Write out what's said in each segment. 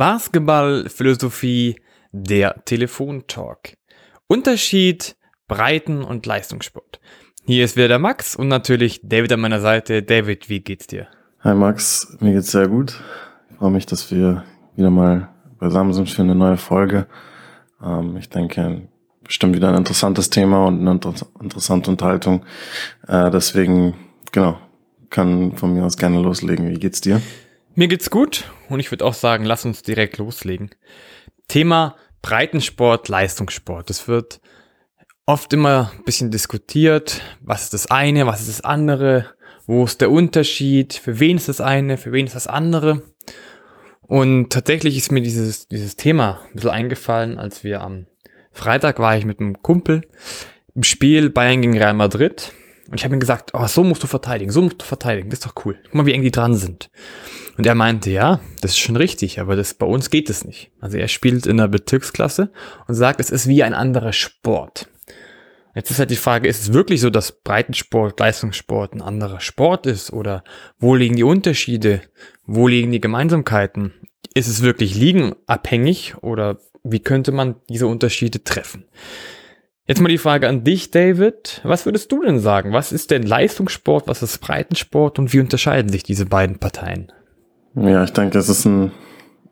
Basketball-Philosophie, der Telefontalk. Unterschied Breiten- und Leistungssport. Hier ist wieder der Max und natürlich David an meiner Seite. David, wie geht's dir? Hi Max, mir geht's sehr gut. Ich freue mich, dass wir wieder mal beisammen sind für eine neue Folge. Ähm, ich denke, bestimmt wieder ein interessantes Thema und eine inter interessante Unterhaltung. Äh, deswegen, genau, kann von mir aus gerne loslegen. Wie geht's dir? Mir geht's gut und ich würde auch sagen, lass uns direkt loslegen. Thema Breitensport, Leistungssport. Es wird oft immer ein bisschen diskutiert, was ist das eine, was ist das andere, wo ist der Unterschied, für wen ist das eine, für wen ist das andere. Und tatsächlich ist mir dieses, dieses Thema ein bisschen eingefallen, als wir am Freitag war ich mit einem Kumpel im Spiel Bayern gegen Real Madrid und ich habe ihm gesagt, oh, so musst du verteidigen, so musst du verteidigen, das ist doch cool. Guck mal, wie eng die dran sind. Und er meinte, ja, das ist schon richtig, aber das bei uns geht es nicht. Also er spielt in der Bezirksklasse und sagt, es ist wie ein anderer Sport. Jetzt ist halt die Frage, ist es wirklich so, dass Breitensport, Leistungssport ein anderer Sport ist? Oder wo liegen die Unterschiede? Wo liegen die Gemeinsamkeiten? Ist es wirklich liegenabhängig oder wie könnte man diese Unterschiede treffen? Jetzt mal die Frage an dich, David. Was würdest du denn sagen? Was ist denn Leistungssport? Was ist Breitensport? Und wie unterscheiden sich diese beiden Parteien? Ja, ich denke, es ist ein,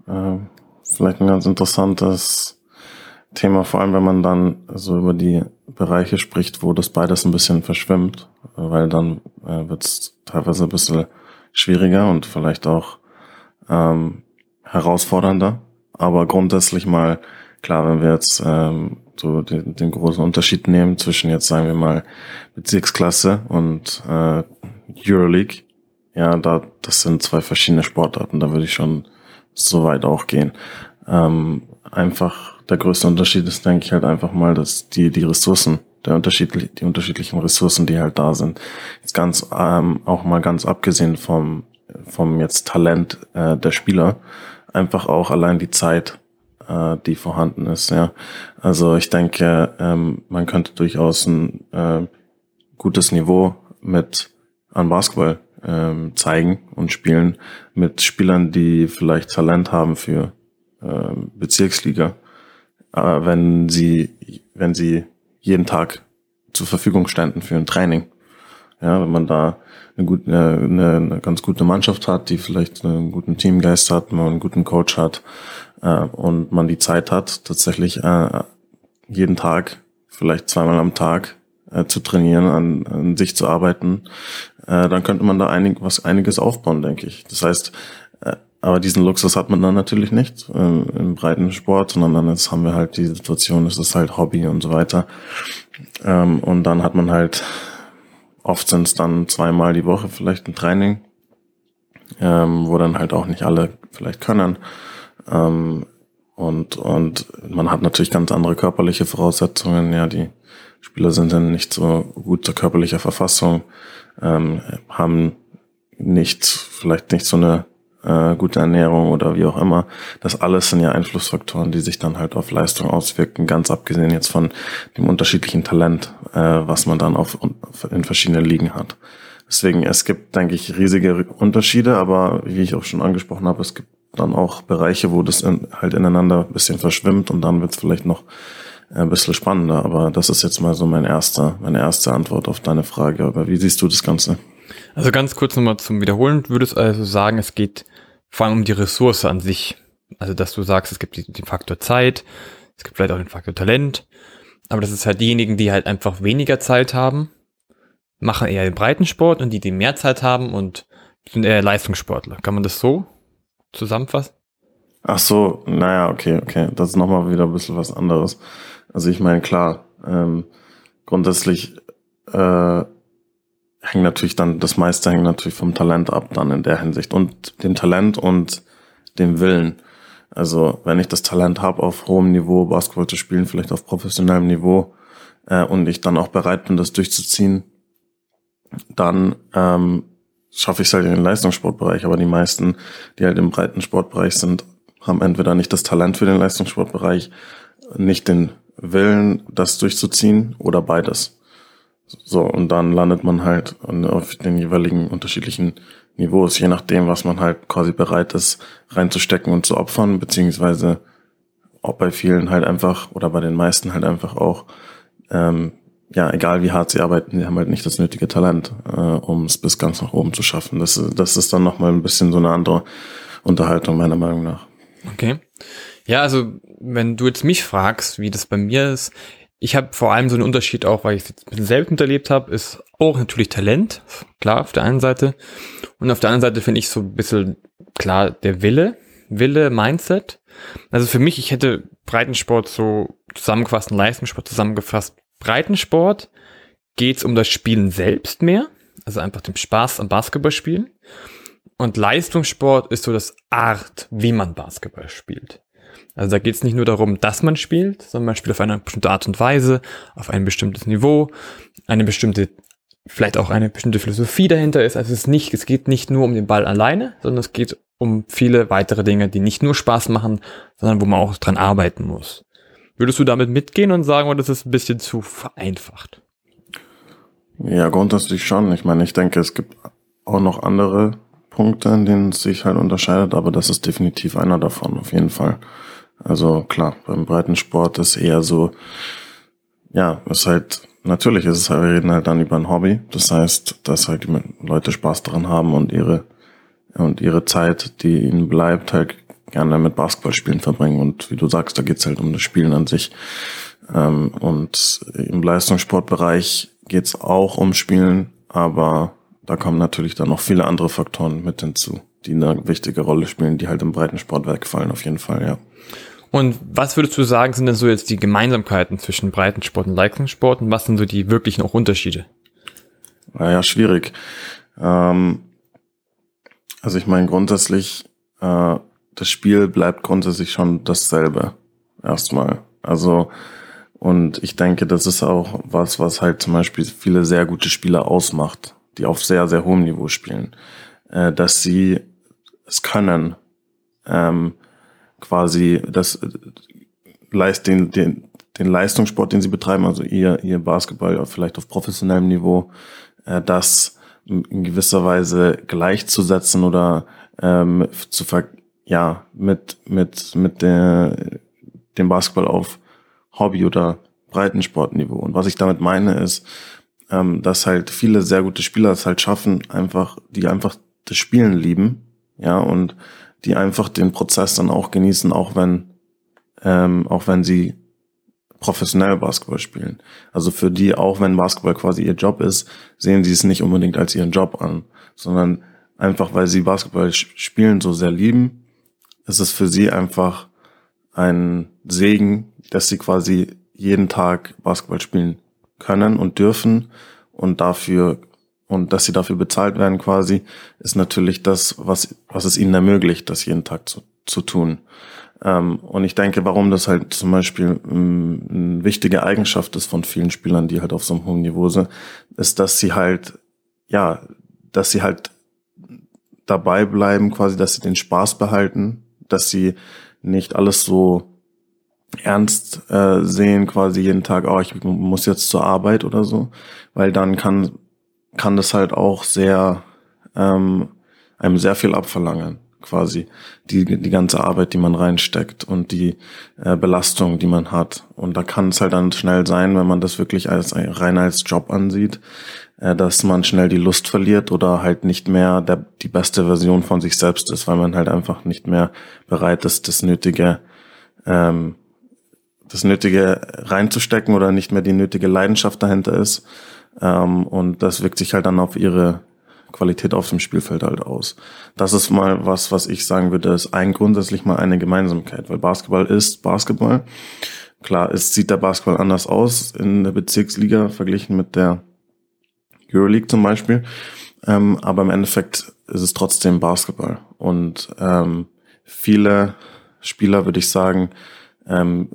äh, vielleicht ein ganz interessantes Thema, vor allem wenn man dann so über die Bereiche spricht, wo das beides ein bisschen verschwimmt, weil dann äh, wird es teilweise ein bisschen schwieriger und vielleicht auch ähm, herausfordernder. Aber grundsätzlich mal, klar, wenn wir jetzt ähm, so den, den großen Unterschied nehmen zwischen jetzt sagen wir mal Bezirksklasse und äh, Euroleague. Ja, da das sind zwei verschiedene Sportarten. Da würde ich schon so weit auch gehen. Ähm, einfach der größte Unterschied ist, denke ich halt einfach mal, dass die die Ressourcen, der unterschiedlich, die unterschiedlichen Ressourcen, die halt da sind, jetzt ganz ähm, auch mal ganz abgesehen vom vom jetzt Talent äh, der Spieler, einfach auch allein die Zeit äh, die vorhanden ist. Ja, also ich denke, ähm, man könnte durchaus ein äh, gutes Niveau mit an Basketball ähm, zeigen und spielen mit Spielern, die vielleicht Talent haben für äh, Bezirksliga, äh, wenn sie wenn sie jeden Tag zur Verfügung ständen für ein Training. Ja, wenn man da eine, gute, eine, eine ganz gute Mannschaft hat, die vielleicht einen guten Teamgeist hat, man einen guten Coach hat, äh, und man die Zeit hat, tatsächlich äh, jeden Tag, vielleicht zweimal am Tag äh, zu trainieren, an, an sich zu arbeiten, äh, dann könnte man da einig, was einiges aufbauen, denke ich. Das heißt, äh, aber diesen Luxus hat man dann natürlich nicht äh, im breiten Sport, sondern dann jetzt haben wir halt die Situation, es ist halt Hobby und so weiter. Ähm, und dann hat man halt, oft sind es dann zweimal die Woche vielleicht ein Training, ähm, wo dann halt auch nicht alle vielleicht können. Ähm, und, und man hat natürlich ganz andere körperliche Voraussetzungen. Ja, die Spieler sind dann nicht so gut zur körperlicher Verfassung, ähm, haben nicht, vielleicht nicht so eine äh, gute Ernährung oder wie auch immer. Das alles sind ja Einflussfaktoren, die sich dann halt auf Leistung auswirken, ganz abgesehen jetzt von dem unterschiedlichen Talent, äh, was man dann auf, in verschiedenen Ligen hat. Deswegen, es gibt, denke ich, riesige Unterschiede, aber wie ich auch schon angesprochen habe, es gibt dann auch Bereiche, wo das in, halt ineinander ein bisschen verschwimmt und dann wird es vielleicht noch ein bisschen spannender. Aber das ist jetzt mal so mein erster, meine erste Antwort auf deine Frage. Aber wie siehst du das Ganze? Also ganz kurz nochmal zum Wiederholen, würdest also sagen, es geht vor allem um die Ressource an sich. Also dass du sagst, es gibt den Faktor Zeit, es gibt vielleicht auch den Faktor Talent, aber das ist halt diejenigen, die halt einfach weniger Zeit haben, machen eher den Breitensport und die, die mehr Zeit haben und sind eher Leistungssportler. Kann man das so zusammenfassen? Ach so, naja, okay, okay. Das ist nochmal wieder ein bisschen was anderes. Also ich meine, klar, ähm, grundsätzlich äh, hängt natürlich dann, das meiste hängt natürlich vom Talent ab dann in der Hinsicht. Und dem Talent und dem Willen. Also wenn ich das Talent habe, auf hohem Niveau Basketball zu spielen, vielleicht auf professionellem Niveau, äh, und ich dann auch bereit bin, das durchzuziehen, dann ähm, schaffe ich es halt in den Leistungssportbereich, aber die meisten, die halt im breiten Sportbereich sind, haben entweder nicht das Talent für den Leistungssportbereich, nicht den Willen, das durchzuziehen oder beides. So, und dann landet man halt auf den jeweiligen unterschiedlichen Niveaus, je nachdem, was man halt quasi bereit ist, reinzustecken und zu opfern, beziehungsweise ob bei vielen halt einfach oder bei den meisten halt einfach auch, ähm, ja, egal wie hart sie arbeiten, sie haben halt nicht das nötige Talent, äh, um es bis ganz nach oben zu schaffen. Das, das ist dann nochmal ein bisschen so eine andere Unterhaltung, meiner Meinung nach. Okay. Ja, also wenn du jetzt mich fragst, wie das bei mir ist, ich habe vor allem so einen Unterschied auch, weil ich es jetzt selbst miterlebt habe, ist auch natürlich Talent, klar, auf der einen Seite. Und auf der anderen Seite finde ich so ein bisschen klar der Wille, Wille, Mindset. Also für mich, ich hätte Breitensport so zusammengefasst, Leistungssport zusammengefasst. Breitensport geht es um das Spielen selbst mehr, also einfach dem Spaß am Basketballspielen. Und Leistungssport ist so das Art, wie man Basketball spielt. Also da geht es nicht nur darum, dass man spielt, sondern man spielt auf eine bestimmte Art und Weise, auf ein bestimmtes Niveau, eine bestimmte, vielleicht auch eine bestimmte Philosophie dahinter ist. Also es ist nicht, es geht nicht nur um den Ball alleine, sondern es geht um viele weitere Dinge, die nicht nur Spaß machen, sondern wo man auch dran arbeiten muss. Würdest du damit mitgehen und sagen, oder ist ein bisschen zu vereinfacht? Ja, grundsätzlich schon. Ich meine, ich denke, es gibt auch noch andere Punkte, in denen es sich halt unterscheidet, aber das ist definitiv einer davon, auf jeden Fall. Also klar, beim Breitensport ist eher so, ja, ist halt, natürlich ist es halt, wir reden halt dann über ein Hobby. Das heißt, dass halt die Leute Spaß daran haben und ihre, und ihre Zeit, die ihnen bleibt, halt gerne mit Basketballspielen verbringen. Und wie du sagst, da geht's halt um das Spielen an sich. Ähm, und im Leistungssportbereich geht's auch um Spielen, aber da kommen natürlich dann noch viele andere Faktoren mit hinzu, die eine wichtige Rolle spielen, die halt im Breitensport wegfallen, auf jeden Fall, ja. Und was würdest du sagen, sind denn so jetzt die Gemeinsamkeiten zwischen Breitensport und Leistungssport und was sind so die wirklichen auch Unterschiede? Naja, schwierig. Ähm, also ich meine grundsätzlich, äh, das Spiel bleibt grundsätzlich schon dasselbe. Erstmal. Also, und ich denke, das ist auch was, was halt zum Beispiel viele sehr gute Spieler ausmacht, die auf sehr, sehr hohem Niveau spielen. Äh, dass sie es können, ähm, quasi das leist den, den, den Leistungssport, den sie betreiben, also ihr, ihr Basketball vielleicht auf professionellem Niveau, äh, das in gewisser Weise gleichzusetzen oder ähm, zu ver ja mit mit mit der dem Basketball auf Hobby oder Breitensportniveau. Und was ich damit meine ist, ähm, dass halt viele sehr gute Spieler es halt schaffen, einfach die einfach das Spielen lieben, ja und die einfach den Prozess dann auch genießen, auch wenn, ähm, auch wenn sie professionell Basketball spielen. Also für die, auch wenn Basketball quasi ihr Job ist, sehen sie es nicht unbedingt als ihren Job an, sondern einfach, weil sie Basketball spielen so sehr lieben, ist es für sie einfach ein Segen, dass sie quasi jeden Tag Basketball spielen können und dürfen und dafür und dass sie dafür bezahlt werden quasi, ist natürlich das, was, was es ihnen ermöglicht, das jeden Tag zu, zu tun. Ähm, und ich denke, warum das halt zum Beispiel ähm, eine wichtige Eigenschaft ist von vielen Spielern, die halt auf so einem hohen Niveau sind, ist, dass sie halt, ja, dass sie halt dabei bleiben, quasi, dass sie den Spaß behalten, dass sie nicht alles so ernst äh, sehen, quasi jeden Tag, oh, ich muss jetzt zur Arbeit oder so, weil dann kann kann das halt auch sehr ähm, einem sehr viel abverlangen, quasi die die ganze Arbeit, die man reinsteckt und die äh, Belastung, die man hat. Und da kann es halt dann schnell sein, wenn man das wirklich als rein als Job ansieht, äh, dass man schnell die Lust verliert oder halt nicht mehr der, die beste Version von sich selbst ist, weil man halt einfach nicht mehr bereit ist, das nötige ähm, das Nötige reinzustecken oder nicht mehr die nötige Leidenschaft dahinter ist. Ähm, und das wirkt sich halt dann auf ihre Qualität auf dem Spielfeld halt aus. Das ist mal was, was ich sagen würde, ist ein grundsätzlich mal eine Gemeinsamkeit, weil Basketball ist Basketball. Klar, es sieht der Basketball anders aus in der Bezirksliga verglichen mit der Euroleague zum Beispiel. Ähm, aber im Endeffekt ist es trotzdem Basketball. Und ähm, viele Spieler, würde ich sagen, ähm,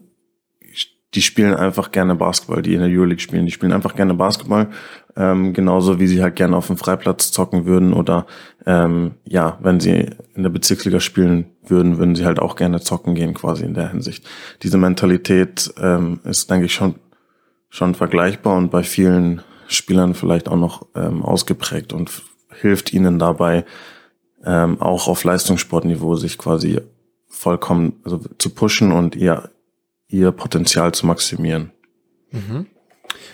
die spielen einfach gerne Basketball, die in der Euroleague spielen. Die spielen einfach gerne Basketball, ähm, genauso wie sie halt gerne auf dem Freiplatz zocken würden oder ähm, ja, wenn sie in der Bezirksliga spielen würden, würden sie halt auch gerne zocken gehen, quasi in der Hinsicht. Diese Mentalität ähm, ist, denke ich, schon schon vergleichbar und bei vielen Spielern vielleicht auch noch ähm, ausgeprägt und hilft ihnen dabei, ähm, auch auf Leistungssportniveau sich quasi vollkommen also zu pushen und ihr, ihr Potenzial zu maximieren. Mhm.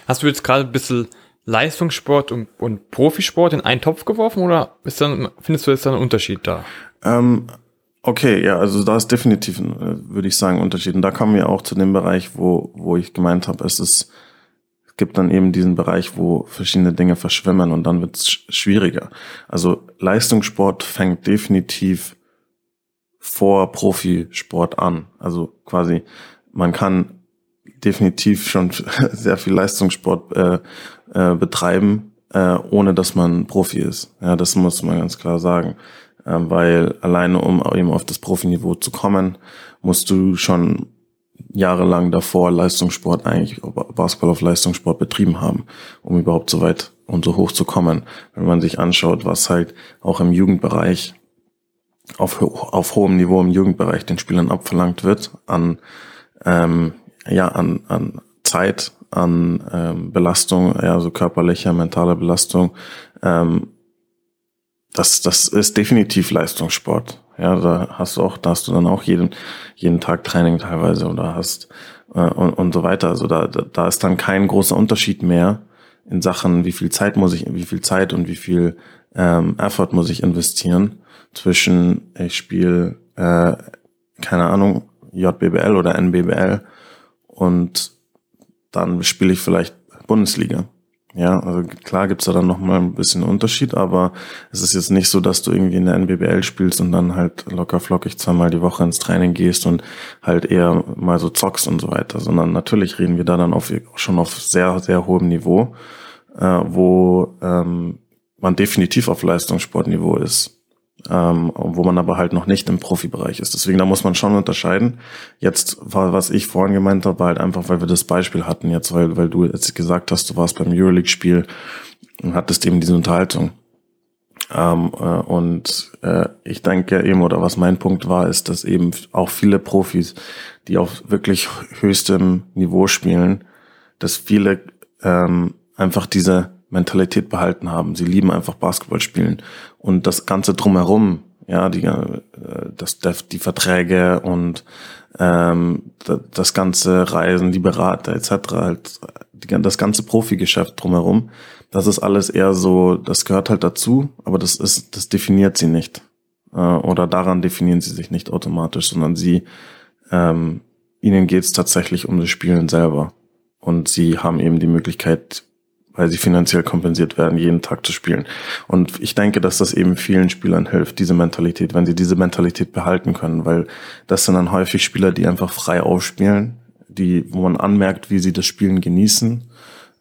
Hast du jetzt gerade ein bisschen Leistungssport und, und Profisport in einen Topf geworfen oder ist dann, findest du jetzt da einen Unterschied da? Ähm, okay, ja, also da ist definitiv, äh, würde ich sagen, ein Unterschied. Und da kommen wir auch zu dem Bereich, wo, wo ich gemeint habe, es ist, es gibt dann eben diesen Bereich, wo verschiedene Dinge verschwimmen und dann wird es schwieriger. Also Leistungssport fängt definitiv vor Profisport an. Also quasi, man kann definitiv schon sehr viel Leistungssport äh, äh, betreiben, äh, ohne dass man Profi ist. Ja, das muss man ganz klar sagen. Äh, weil alleine, um eben auf das Profiniveau zu kommen, musst du schon jahrelang davor Leistungssport eigentlich Basketball auf Leistungssport betrieben haben, um überhaupt so weit und so hoch zu kommen. Wenn man sich anschaut, was halt auch im Jugendbereich auf, auf hohem Niveau im Jugendbereich den Spielern abverlangt wird an ähm, ja, an, an Zeit, an ähm, Belastung, ja, so körperlicher, mentaler Belastung, ähm, das, das ist definitiv Leistungssport. Ja, da hast du auch, da hast du dann auch jeden, jeden Tag Training teilweise oder hast äh, und, und so weiter. Also da, da, da ist dann kein großer Unterschied mehr in Sachen, wie viel Zeit muss ich, wie viel Zeit und wie viel ähm, Effort muss ich investieren zwischen ich spiele, äh, keine Ahnung, JBBL oder NBBL und dann spiele ich vielleicht Bundesliga. Ja, also klar gibt's da dann nochmal ein bisschen Unterschied, aber es ist jetzt nicht so, dass du irgendwie in der NBBL spielst und dann halt locker flockig zweimal die Woche ins Training gehst und halt eher mal so zockst und so weiter, sondern natürlich reden wir da dann auf, schon auf sehr, sehr hohem Niveau, äh, wo ähm, man definitiv auf Leistungssportniveau ist ähm, wo man aber halt noch nicht im Profibereich ist. Deswegen da muss man schon unterscheiden. Jetzt war, was ich vorhin gemeint habe, halt einfach, weil wir das Beispiel hatten jetzt, weil, weil du jetzt gesagt hast, du warst beim Euroleague-Spiel und hattest eben diese Unterhaltung. Ähm, äh, und äh, ich denke eben, oder was mein Punkt war, ist, dass eben auch viele Profis, die auf wirklich höchstem Niveau spielen, dass viele ähm, einfach diese Mentalität behalten haben. Sie lieben einfach Basketball spielen. Und das Ganze drumherum, ja, die, äh, das, die Verträge und ähm, das ganze Reisen, die Berater etc., halt, das ganze Profigeschäft drumherum, das ist alles eher so, das gehört halt dazu, aber das ist, das definiert sie nicht. Äh, oder daran definieren sie sich nicht automatisch, sondern sie, ähm, ihnen geht es tatsächlich um das Spielen selber. Und sie haben eben die Möglichkeit, weil sie finanziell kompensiert werden, jeden Tag zu spielen. Und ich denke, dass das eben vielen Spielern hilft, diese Mentalität, wenn sie diese Mentalität behalten können, weil das sind dann häufig Spieler, die einfach frei aufspielen, die, wo man anmerkt, wie sie das Spielen genießen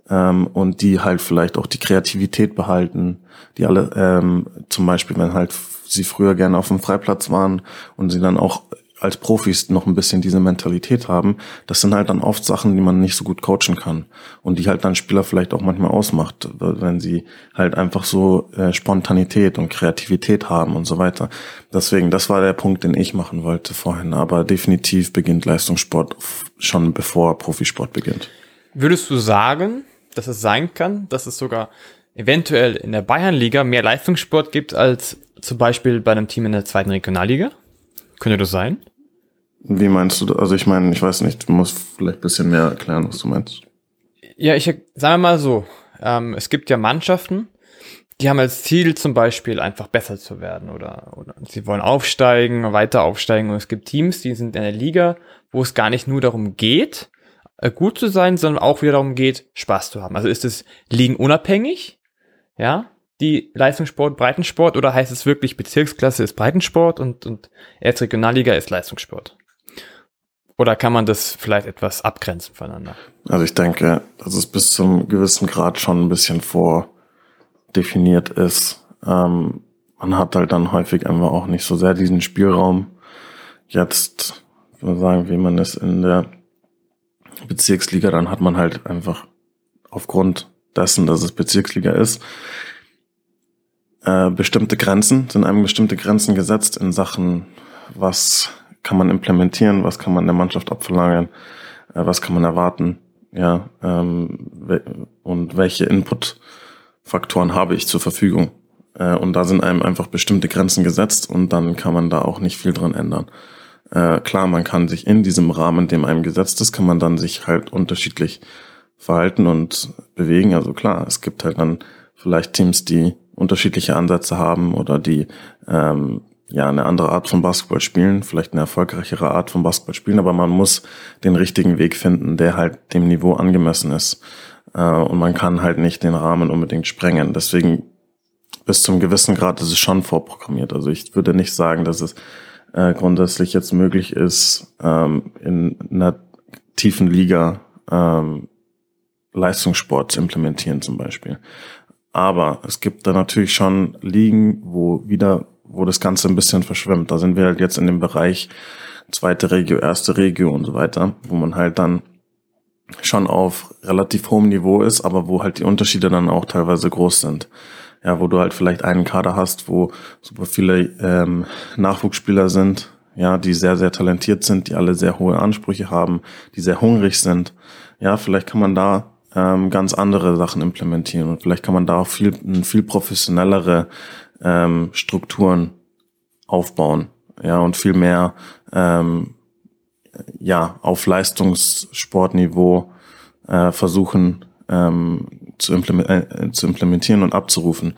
ähm, und die halt vielleicht auch die Kreativität behalten, die alle ähm, zum Beispiel, wenn halt sie früher gerne auf dem Freiplatz waren und sie dann auch als Profis noch ein bisschen diese Mentalität haben, das sind halt dann oft Sachen, die man nicht so gut coachen kann und die halt dann Spieler vielleicht auch manchmal ausmacht, wenn sie halt einfach so äh, Spontanität und Kreativität haben und so weiter. Deswegen, das war der Punkt, den ich machen wollte vorhin, aber definitiv beginnt Leistungssport schon bevor Profisport beginnt. Würdest du sagen, dass es sein kann, dass es sogar eventuell in der Bayernliga mehr Leistungssport gibt als zum Beispiel bei einem Team in der zweiten Regionalliga? Könnte das sein? Wie meinst du? Also ich meine, ich weiß nicht, du musst vielleicht ein bisschen mehr erklären, was du meinst. Ja, ich sage mal so, ähm, es gibt ja Mannschaften, die haben als Ziel zum Beispiel einfach besser zu werden oder, oder sie wollen aufsteigen, weiter aufsteigen und es gibt Teams, die sind in der Liga, wo es gar nicht nur darum geht, äh, gut zu sein, sondern auch wieder darum geht, Spaß zu haben. Also ist es ligenunabhängig, ja, die Leistungssport, Breitensport oder heißt es wirklich Bezirksklasse ist Breitensport und, und erst Regionalliga ist Leistungssport? Oder kann man das vielleicht etwas abgrenzen voneinander? Also ich denke, dass es bis zum gewissen Grad schon ein bisschen vordefiniert ist. Ähm, man hat halt dann häufig einfach auch nicht so sehr diesen Spielraum. Jetzt, sagen, wie man es in der Bezirksliga, dann hat man halt einfach aufgrund dessen, dass es Bezirksliga ist, äh, bestimmte Grenzen, sind einem bestimmte Grenzen gesetzt in Sachen, was kann man implementieren, was kann man der Mannschaft abverlangen, äh, was kann man erwarten. Ja, ähm, und und welche Input-Faktoren habe ich zur Verfügung. Äh, und da sind einem einfach bestimmte Grenzen gesetzt und dann kann man da auch nicht viel dran ändern. Äh, klar, man kann sich in diesem Rahmen, dem einem gesetzt ist, kann man dann sich halt unterschiedlich verhalten und bewegen. Also klar, es gibt halt dann vielleicht Teams, die unterschiedliche Ansätze haben oder die ähm, ja eine andere Art von Basketball spielen, vielleicht eine erfolgreichere Art von Basketball spielen, aber man muss den richtigen Weg finden, der halt dem Niveau angemessen ist. Äh, und man kann halt nicht den Rahmen unbedingt sprengen. Deswegen bis zum gewissen Grad ist es schon vorprogrammiert. Also ich würde nicht sagen, dass es äh, grundsätzlich jetzt möglich ist, ähm, in einer tiefen Liga ähm, Leistungssport zu implementieren zum Beispiel. Aber es gibt da natürlich schon Ligen, wo wieder, wo das Ganze ein bisschen verschwimmt. Da sind wir halt jetzt in dem Bereich zweite Regio, erste Regio und so weiter, wo man halt dann schon auf relativ hohem Niveau ist, aber wo halt die Unterschiede dann auch teilweise groß sind. Ja, wo du halt vielleicht einen Kader hast, wo super viele ähm, Nachwuchsspieler sind, ja, die sehr, sehr talentiert sind, die alle sehr hohe Ansprüche haben, die sehr hungrig sind. Ja, vielleicht kann man da ähm, ganz andere Sachen implementieren und vielleicht kann man da auch viel, viel professionellere ähm, Strukturen aufbauen, ja, und viel mehr ähm, ja auf Leistungssportniveau äh, versuchen ähm, zu, implement äh, zu implementieren und abzurufen.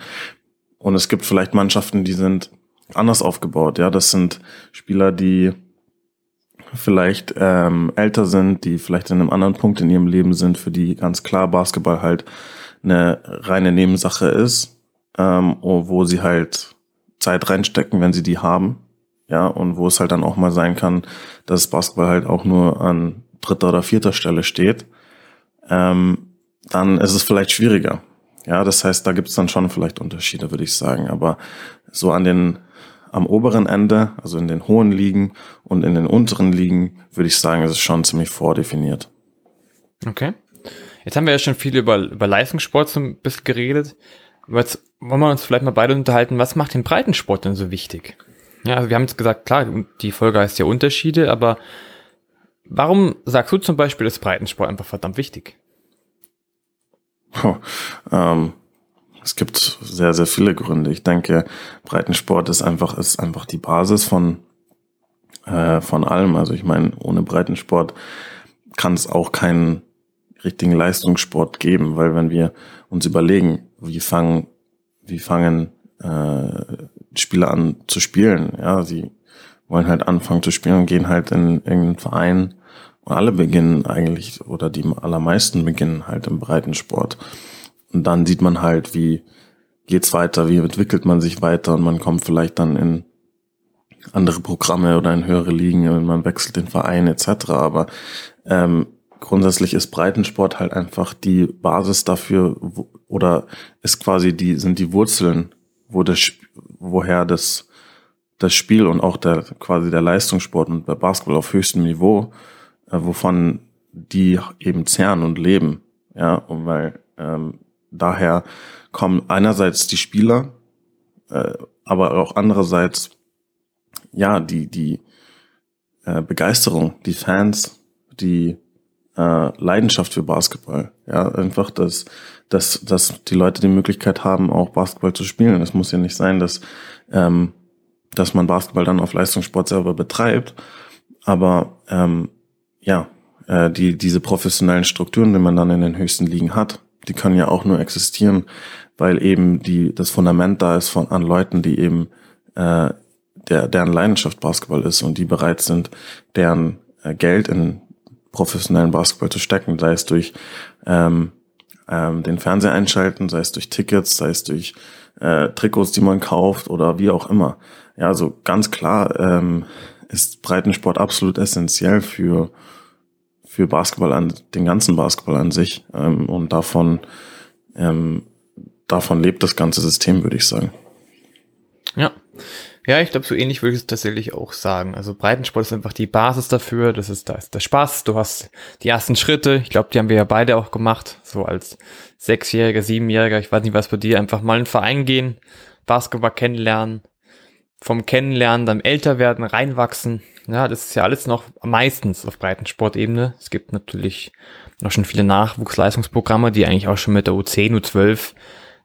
Und es gibt vielleicht Mannschaften, die sind anders aufgebaut. Ja, das sind Spieler, die vielleicht ähm, älter sind, die vielleicht in einem anderen Punkt in ihrem Leben sind, für die ganz klar Basketball halt eine reine Nebensache ist, ähm, wo sie halt Zeit reinstecken, wenn sie die haben. Ja, und wo es halt dann auch mal sein kann, dass Basketball halt auch nur an dritter oder vierter Stelle steht, ähm, dann ist es vielleicht schwieriger. Ja, das heißt, da gibt es dann schon vielleicht Unterschiede, würde ich sagen. Aber so an den am oberen Ende, also in den hohen Ligen und in den unteren Ligen, würde ich sagen, ist es schon ziemlich vordefiniert. Okay. Jetzt haben wir ja schon viel über, über Leistungssport so ein bisschen geredet. Aber jetzt wollen wir uns vielleicht mal beide unterhalten, was macht den Breitensport denn so wichtig? Ja, also wir haben jetzt gesagt, klar, die Folge heißt ja Unterschiede, aber warum sagst du zum Beispiel, ist Breitensport einfach verdammt wichtig? Oh, ähm, es gibt sehr, sehr viele Gründe. Ich denke, Breitensport ist einfach, ist einfach die Basis von, äh, von allem. Also ich meine, ohne Breitensport kann es auch keinen richtigen Leistungssport geben, weil wenn wir uns überlegen, wie fangen, wie fangen äh, Spieler an zu spielen, ja, sie wollen halt anfangen zu spielen und gehen halt in irgendeinen Verein und alle beginnen eigentlich oder die allermeisten beginnen halt im Breitensport. Und dann sieht man halt, wie geht's weiter, wie entwickelt man sich weiter und man kommt vielleicht dann in andere Programme oder in höhere Ligen und man wechselt den Verein etc. Aber ähm, grundsätzlich ist Breitensport halt einfach die Basis dafür wo, oder ist quasi die sind die Wurzeln, wo das woher das das Spiel und auch der quasi der Leistungssport und der Basketball auf höchstem Niveau, äh, wovon die eben zehren und leben, ja, und weil ähm, daher kommen einerseits die Spieler, äh, aber auch andererseits ja die die äh, Begeisterung, die Fans, die äh, Leidenschaft für Basketball. Ja, einfach, dass, dass, dass die Leute die Möglichkeit haben, auch Basketball zu spielen. Es muss ja nicht sein, dass, ähm, dass man Basketball dann auf Leistungssport selber betreibt. Aber ähm, ja, äh, die, diese professionellen Strukturen, die man dann in den höchsten Ligen hat, die können ja auch nur existieren, weil eben die, das Fundament da ist von an Leuten, die eben äh, der, deren Leidenschaft Basketball ist und die bereit sind, deren äh, Geld in professionellen Basketball zu stecken, sei es durch ähm, ähm, den Fernseher einschalten, sei es durch Tickets, sei es durch äh, Trikots, die man kauft oder wie auch immer. Ja, also ganz klar ähm, ist Breitensport absolut essentiell für für Basketball an, den ganzen Basketball an sich. Ähm, und davon, ähm, davon lebt das ganze System, würde ich sagen. Ja. Ja, ich glaube, so ähnlich würde ich es tatsächlich auch sagen. Also Breitensport ist einfach die Basis dafür. Das ist, da ist der Spaß. Du hast die ersten Schritte. Ich glaube, die haben wir ja beide auch gemacht. So als Sechsjähriger, Siebenjähriger. Ich weiß nicht, was bei dir. Einfach mal in einen Verein gehen, Basketball kennenlernen, vom Kennenlernen, dann älter werden, reinwachsen. Ja, das ist ja alles noch meistens auf Breitensportebene. Es gibt natürlich noch schon viele Nachwuchsleistungsprogramme, die eigentlich auch schon mit der U10, U12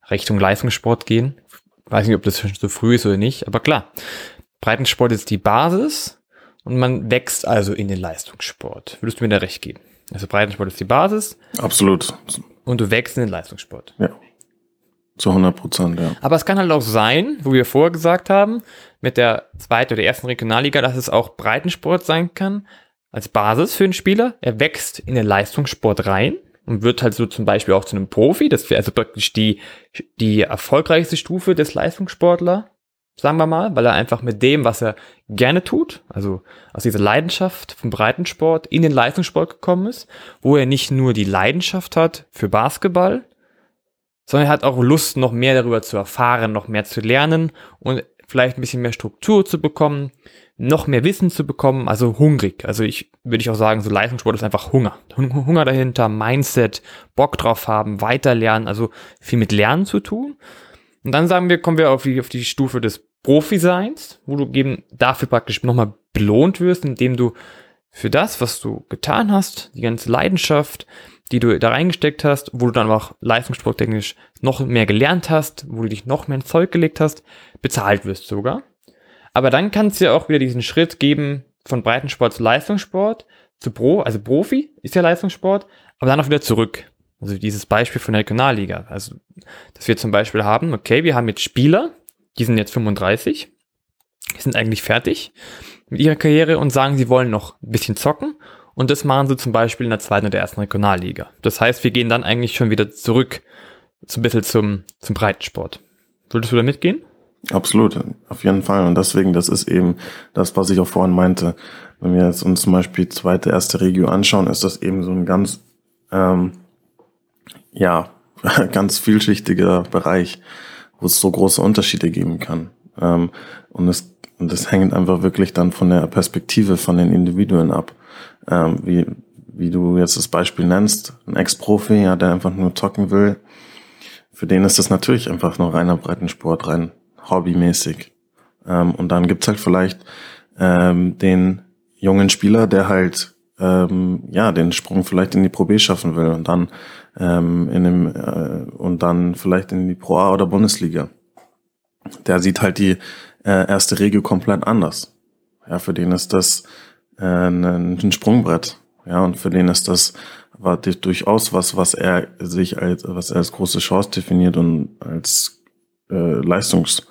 Richtung Leistungssport gehen. Weiß nicht, ob das schon so früh ist oder nicht, aber klar. Breitensport ist die Basis und man wächst also in den Leistungssport. Würdest du mir da recht geben? Also Breitensport ist die Basis. Absolut. Und du wächst in den Leistungssport. Ja. Zu 100 Prozent, ja. Aber es kann halt auch sein, wo wir vorher gesagt haben, mit der zweiten oder ersten Regionalliga, dass es auch Breitensport sein kann, als Basis für einen Spieler. Er wächst in den Leistungssport rein und wird halt so zum Beispiel auch zu einem Profi. Das wäre also praktisch die, die erfolgreichste Stufe des Leistungssportler, sagen wir mal, weil er einfach mit dem, was er gerne tut, also aus dieser Leidenschaft vom Breitensport in den Leistungssport gekommen ist, wo er nicht nur die Leidenschaft hat für Basketball, sondern er hat auch Lust, noch mehr darüber zu erfahren, noch mehr zu lernen und vielleicht ein bisschen mehr Struktur zu bekommen, noch mehr Wissen zu bekommen, also hungrig. Also ich würde ich auch sagen, so Leistungssport ist einfach Hunger. Hunger dahinter, Mindset, Bock drauf haben, weiterlernen, also viel mit Lernen zu tun. Und dann sagen wir, kommen wir auf die, auf die Stufe des Profi-Seins, wo du eben dafür praktisch nochmal belohnt wirst, indem du für das, was du getan hast, die ganze Leidenschaft, die du da reingesteckt hast, wo du dann auch leistungssporttechnisch noch mehr gelernt hast, wo du dich noch mehr ins Zeug gelegt hast, bezahlt wirst sogar. Aber dann kannst du ja auch wieder diesen Schritt geben von Breitensport zu Leistungssport, zu Pro, also Profi ist ja Leistungssport, aber dann auch wieder zurück. Also dieses Beispiel von der Regionalliga. Also, dass wir zum Beispiel haben, okay, wir haben jetzt Spieler, die sind jetzt 35, die sind eigentlich fertig mit ihrer Karriere und sagen, sie wollen noch ein bisschen zocken und das machen sie zum Beispiel in der zweiten oder ersten Regionalliga. Das heißt, wir gehen dann eigentlich schon wieder zurück so ein bisschen zum, zum Breitensport. Würdest du da mitgehen? Absolut, auf jeden Fall. Und deswegen, das ist eben das, was ich auch vorhin meinte. Wenn wir jetzt uns zum Beispiel zweite, erste Regio anschauen, ist das eben so ein ganz, ähm, ja, ganz vielschichtiger Bereich, wo es so große Unterschiede geben kann. Ähm, und es und das hängt einfach wirklich dann von der Perspektive von den Individuen ab. Ähm, wie, wie du jetzt das Beispiel nennst, ein Ex-Profi, ja, der einfach nur zocken will, für den ist das natürlich einfach nur reiner Breitensport, rein hobbymäßig. Ähm, und dann gibt's halt vielleicht ähm, den jungen Spieler, der halt ähm, ja den Sprung vielleicht in die Pro B schaffen will und dann ähm, in dem äh, und dann vielleicht in die Pro A oder Bundesliga. Der sieht halt die äh, erste Regel komplett anders. Ja, für den ist das ein, Sprungbrett. Ja, und für den ist das war durchaus was, was er sich als was er als große Chance definiert und als äh, Leistungs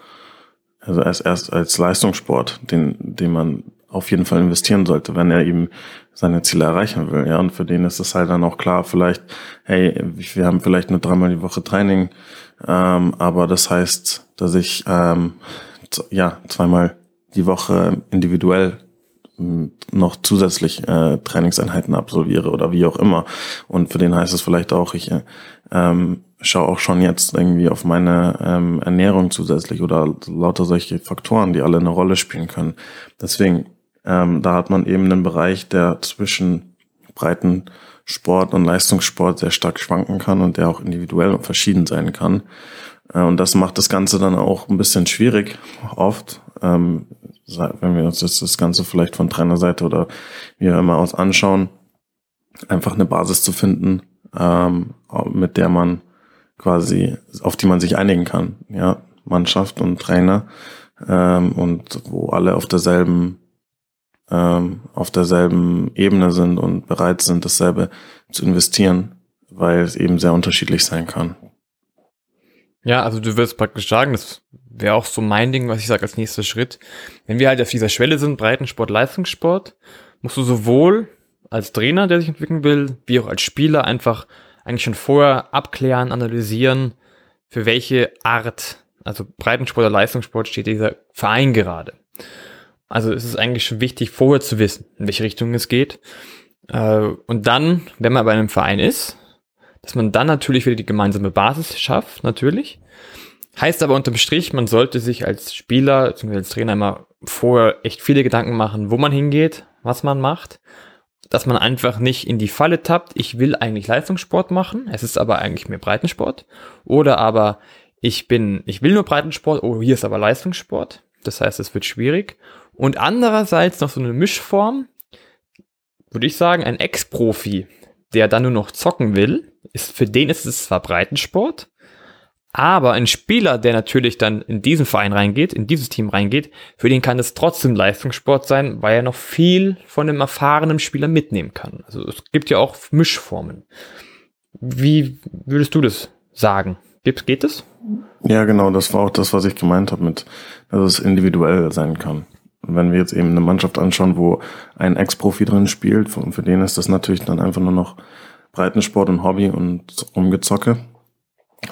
also erst, erst als Leistungssport, den, den man auf jeden Fall investieren sollte, wenn er eben seine Ziele erreichen will. Ja, und für den ist es halt dann auch klar, vielleicht, hey, wir haben vielleicht nur dreimal die Woche Training, ähm, aber das heißt, dass ich ähm, ja zweimal die Woche individuell noch zusätzlich äh, Trainingseinheiten absolviere oder wie auch immer. Und für den heißt es vielleicht auch, ich ähm, schaue auch schon jetzt irgendwie auf meine ähm, Ernährung zusätzlich oder lauter solche Faktoren, die alle eine Rolle spielen können. Deswegen, ähm, da hat man eben einen Bereich, der zwischen breiten Sport und Leistungssport sehr stark schwanken kann und der auch individuell und verschieden sein kann. Äh, und das macht das Ganze dann auch ein bisschen schwierig, oft, ähm, wenn wir uns das, das Ganze vielleicht von Trainerseite oder wie auch immer aus anschauen, einfach eine Basis zu finden, ähm, mit der man quasi, auf die man sich einigen kann. Ja, Mannschaft und Trainer ähm, und wo alle auf derselben ähm, auf derselben Ebene sind und bereit sind, dasselbe zu investieren, weil es eben sehr unterschiedlich sein kann. Ja, also du wirst praktisch sagen, das wäre auch so mein Ding, was ich sage als nächster Schritt. Wenn wir halt auf dieser Schwelle sind, Breitensport, Leistungssport, musst du sowohl als Trainer, der sich entwickeln will, wie auch als Spieler einfach eigentlich schon vorher abklären, analysieren, für welche Art, also Breitensport oder Leistungssport steht dieser Verein gerade. Also es ist eigentlich schon wichtig, vorher zu wissen, in welche Richtung es geht. Äh, und dann, wenn man bei einem Verein ist, dass man dann natürlich wieder die gemeinsame Basis schafft, natürlich. Heißt aber unterm Strich, man sollte sich als Spieler, bzw. als Trainer immer vorher echt viele Gedanken machen, wo man hingeht, was man macht, dass man einfach nicht in die Falle tappt, ich will eigentlich Leistungssport machen, es ist aber eigentlich mehr Breitensport. Oder aber ich bin, ich will nur Breitensport, oh, hier ist aber Leistungssport. Das heißt, es wird schwierig. Und andererseits noch so eine Mischform, würde ich sagen, ein Ex-Profi, der dann nur noch zocken will, ist, für den ist es zwar Breitensport, aber ein Spieler, der natürlich dann in diesen Verein reingeht, in dieses Team reingeht, für den kann es trotzdem Leistungssport sein, weil er noch viel von dem erfahrenen Spieler mitnehmen kann. Also es gibt ja auch Mischformen. Wie würdest du das sagen? Geht, geht es? Ja, genau, das war auch das, was ich gemeint habe mit, dass es individuell sein kann. wenn wir jetzt eben eine Mannschaft anschauen, wo ein Ex-Profi drin spielt, für den ist das natürlich dann einfach nur noch Breitensport und Hobby und Umgezocke.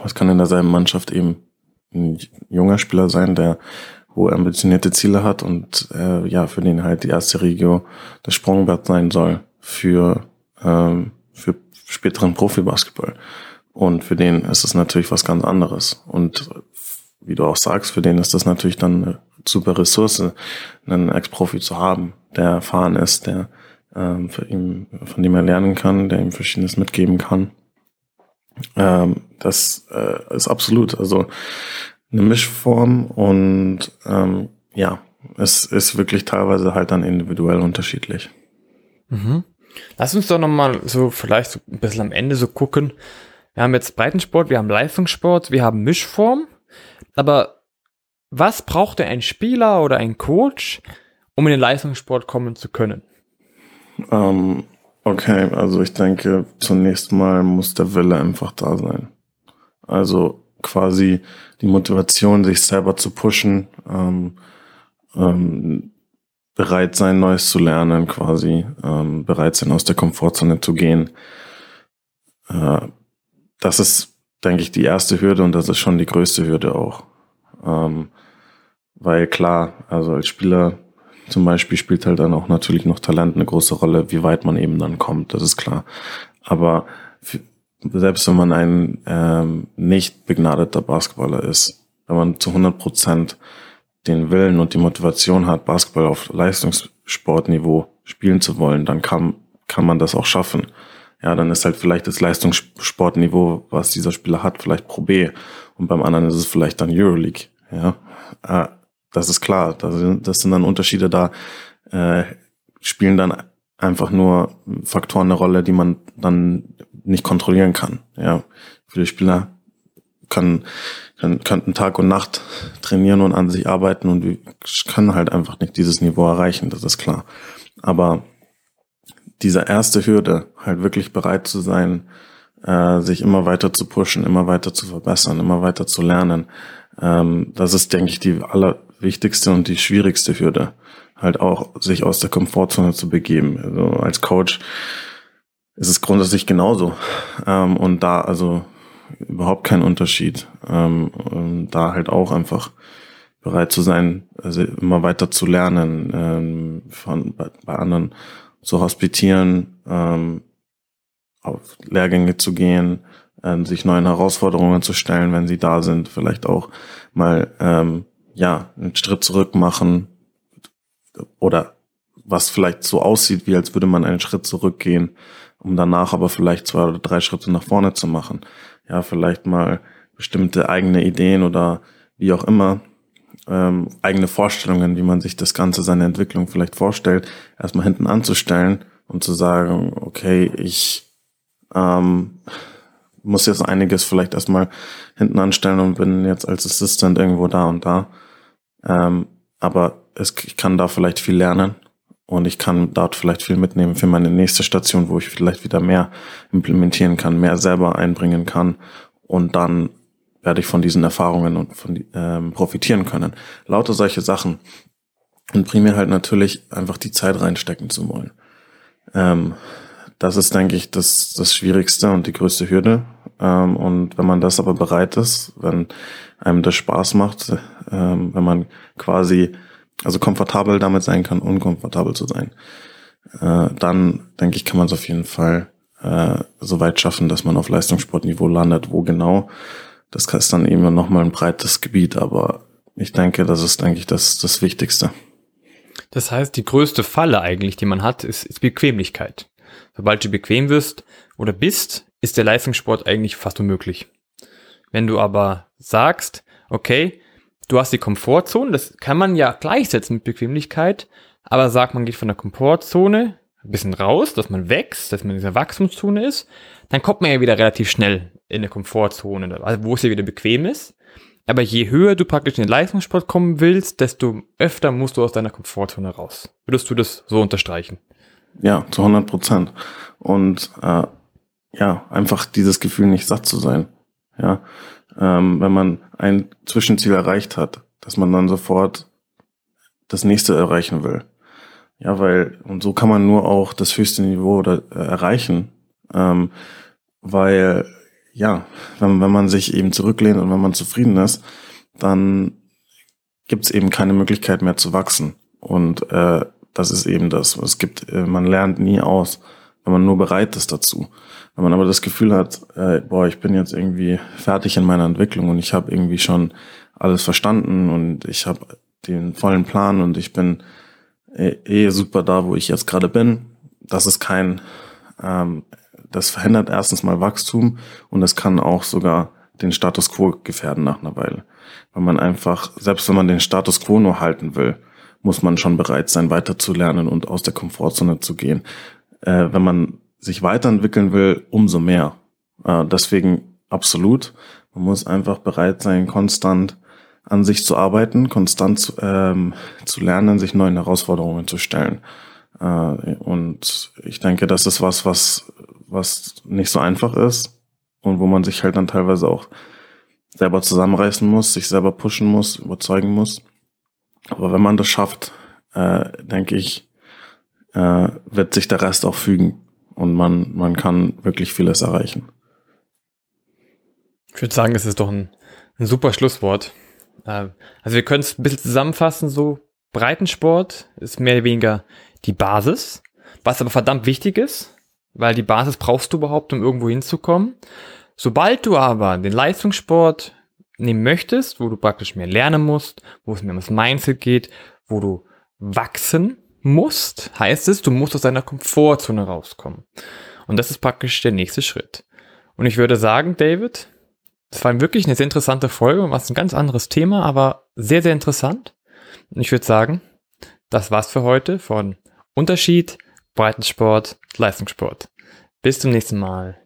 Es kann in derselben Mannschaft eben ein junger Spieler sein, der hohe ambitionierte Ziele hat und äh, ja, für den halt die erste Regio das Sprungbrett sein soll für, ähm, für späteren Profibasketball. Und für den ist es natürlich was ganz anderes. Und wie du auch sagst, für den ist das natürlich dann eine super Ressource, einen Ex-Profi zu haben, der erfahren ist, der ähm, für ihn, von dem er lernen kann, der ihm Verschiedenes mitgeben kann. Ähm, das äh, ist absolut, also eine Mischform und ähm, ja, es ist wirklich teilweise halt dann individuell unterschiedlich. Mhm. Lass uns doch nochmal so vielleicht so ein bisschen am Ende so gucken. Wir haben jetzt Breitensport, wir haben Leistungssport, wir haben Mischform. Aber was braucht denn ein Spieler oder ein Coach, um in den Leistungssport kommen zu können? Ähm, okay, also ich denke, zunächst mal muss der Wille einfach da sein. Also quasi die Motivation, sich selber zu pushen, ähm, ähm, bereit sein, Neues zu lernen, quasi ähm, bereit sein, aus der Komfortzone zu gehen. Äh, das ist, denke ich, die erste Hürde und das ist schon die größte Hürde auch. Ähm, weil klar, also als Spieler zum Beispiel spielt halt dann auch natürlich noch Talent eine große Rolle, wie weit man eben dann kommt, das ist klar. Aber selbst wenn man ein ähm, nicht begnadeter Basketballer ist, wenn man zu 100 Prozent den Willen und die Motivation hat, Basketball auf Leistungssportniveau spielen zu wollen, dann kann, kann man das auch schaffen. Ja, dann ist halt vielleicht das Leistungssportniveau, was dieser Spieler hat, vielleicht Pro B. Und beim anderen ist es vielleicht dann Euroleague. Ja, äh, das ist klar. Das sind, das sind dann Unterschiede da, äh, spielen dann einfach nur Faktoren eine Rolle, die man dann nicht kontrollieren kann. Ja, viele Spieler können, können, könnten Tag und Nacht trainieren und an sich arbeiten und wir können halt einfach nicht dieses Niveau erreichen, das ist klar. Aber diese erste Hürde, halt wirklich bereit zu sein, äh, sich immer weiter zu pushen, immer weiter zu verbessern, immer weiter zu lernen, ähm, das ist, denke ich, die allerwichtigste und die schwierigste Hürde. Halt auch sich aus der Komfortzone zu begeben. Also als Coach ist es grundsätzlich genauso. Ähm, und da also überhaupt kein Unterschied. Ähm, da halt auch einfach bereit zu sein, also immer weiter zu lernen, ähm, von, bei, bei anderen zu hospitieren, ähm, auf Lehrgänge zu gehen, äh, sich neuen Herausforderungen zu stellen, wenn sie da sind, vielleicht auch mal ähm, ja einen Schritt zurück machen oder was vielleicht so aussieht, wie als würde man einen Schritt zurückgehen, um danach aber vielleicht zwei oder drei Schritte nach vorne zu machen. Ja, vielleicht mal bestimmte eigene Ideen oder wie auch immer ähm, eigene Vorstellungen, wie man sich das Ganze, seine Entwicklung vielleicht vorstellt, erstmal hinten anzustellen und zu sagen, okay, ich ähm, muss jetzt einiges vielleicht erstmal hinten anstellen und bin jetzt als Assistant irgendwo da und da. Ähm, aber es, ich kann da vielleicht viel lernen und ich kann dort vielleicht viel mitnehmen für meine nächste Station, wo ich vielleicht wieder mehr implementieren kann, mehr selber einbringen kann und dann werde ich von diesen Erfahrungen und von ähm, profitieren können. Lauter solche Sachen. Und primär halt natürlich einfach die Zeit reinstecken zu wollen. Ähm, das ist, denke ich, das, das Schwierigste und die größte Hürde. Ähm, und wenn man das aber bereit ist, wenn einem das Spaß macht, ähm, wenn man quasi also komfortabel damit sein kann, unkomfortabel zu sein, äh, dann denke ich, kann man es auf jeden Fall äh, so weit schaffen, dass man auf Leistungssportniveau landet. Wo genau, das ist dann eben nochmal ein breites Gebiet, aber ich denke, das ist, denke ich, das, das Wichtigste. Das heißt, die größte Falle eigentlich, die man hat, ist, ist Bequemlichkeit. Sobald du bequem wirst oder bist, ist der Leistungssport eigentlich fast unmöglich. Wenn du aber sagst, okay, du hast die Komfortzone, das kann man ja gleichsetzen mit Bequemlichkeit, aber sagt, man geht von der Komfortzone ein bisschen raus, dass man wächst, dass man in dieser Wachstumszone ist, dann kommt man ja wieder relativ schnell in eine Komfortzone, wo es ja wieder bequem ist. Aber je höher du praktisch in den Leistungssport kommen willst, desto öfter musst du aus deiner Komfortzone raus. Würdest du das so unterstreichen? Ja, zu 100 Prozent. Und äh, ja, einfach dieses Gefühl, nicht satt zu sein. Ja, ähm, wenn man ein Zwischenziel erreicht hat, dass man dann sofort das nächste erreichen will. Ja, weil, und so kann man nur auch das höchste Niveau da, äh, erreichen. Ähm, weil, ja, wenn, wenn man sich eben zurücklehnt und wenn man zufrieden ist, dann gibt es eben keine Möglichkeit mehr zu wachsen. Und äh, das ist eben das. Es gibt, äh, man lernt nie aus, wenn man nur bereit ist dazu. Wenn man aber das Gefühl hat, äh, boah, ich bin jetzt irgendwie fertig in meiner Entwicklung und ich habe irgendwie schon alles verstanden und ich habe den vollen Plan und ich bin eh, eh super da, wo ich jetzt gerade bin. Das ist kein, ähm, das verhindert erstens mal Wachstum und das kann auch sogar den Status quo gefährden nach einer Weile. Weil man einfach, selbst wenn man den Status quo nur halten will, muss man schon bereit sein, weiterzulernen und aus der Komfortzone zu gehen. Äh, wenn man sich weiterentwickeln will, umso mehr. Äh, deswegen absolut. Man muss einfach bereit sein, konstant an sich zu arbeiten, konstant zu, ähm, zu lernen, sich neuen Herausforderungen zu stellen. Äh, und ich denke, das ist was, was, was nicht so einfach ist und wo man sich halt dann teilweise auch selber zusammenreißen muss, sich selber pushen muss, überzeugen muss. Aber wenn man das schafft, äh, denke ich, äh, wird sich der Rest auch fügen und man, man kann wirklich vieles erreichen. Ich würde sagen, es ist doch ein, ein super Schlusswort. Äh, also wir können es ein bisschen zusammenfassen, so Breitensport ist mehr oder weniger die Basis, was aber verdammt wichtig ist, weil die Basis brauchst du überhaupt, um irgendwo hinzukommen. Sobald du aber den Leistungssport nehmen möchtest, wo du praktisch mehr lernen musst, wo es mehr ums Mindset geht, wo du wachsen musst, heißt es, du musst aus deiner Komfortzone rauskommen. Und das ist praktisch der nächste Schritt. Und ich würde sagen, David, das war wirklich eine sehr interessante Folge, was ein ganz anderes Thema, aber sehr, sehr interessant. Und ich würde sagen, das war's für heute von Unterschied, Breitensport, Leistungssport. Bis zum nächsten Mal.